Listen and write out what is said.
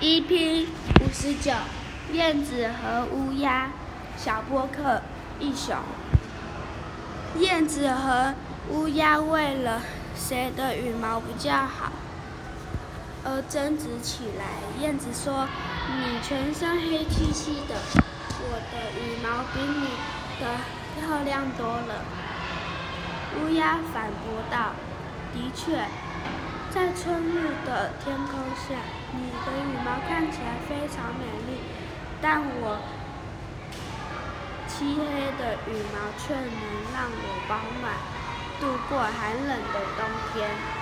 EP 五十九，燕子和乌鸦。小波克一雄。燕子和乌鸦为了谁的羽毛比较好而争执起来。燕子说：“你全身黑漆漆的，我的羽毛比你的漂亮多了。”乌鸦反驳道：“的确。”在春日的天空下，你的羽毛看起来非常美丽，但我漆黑的羽毛却能让我保暖，度过寒冷的冬天。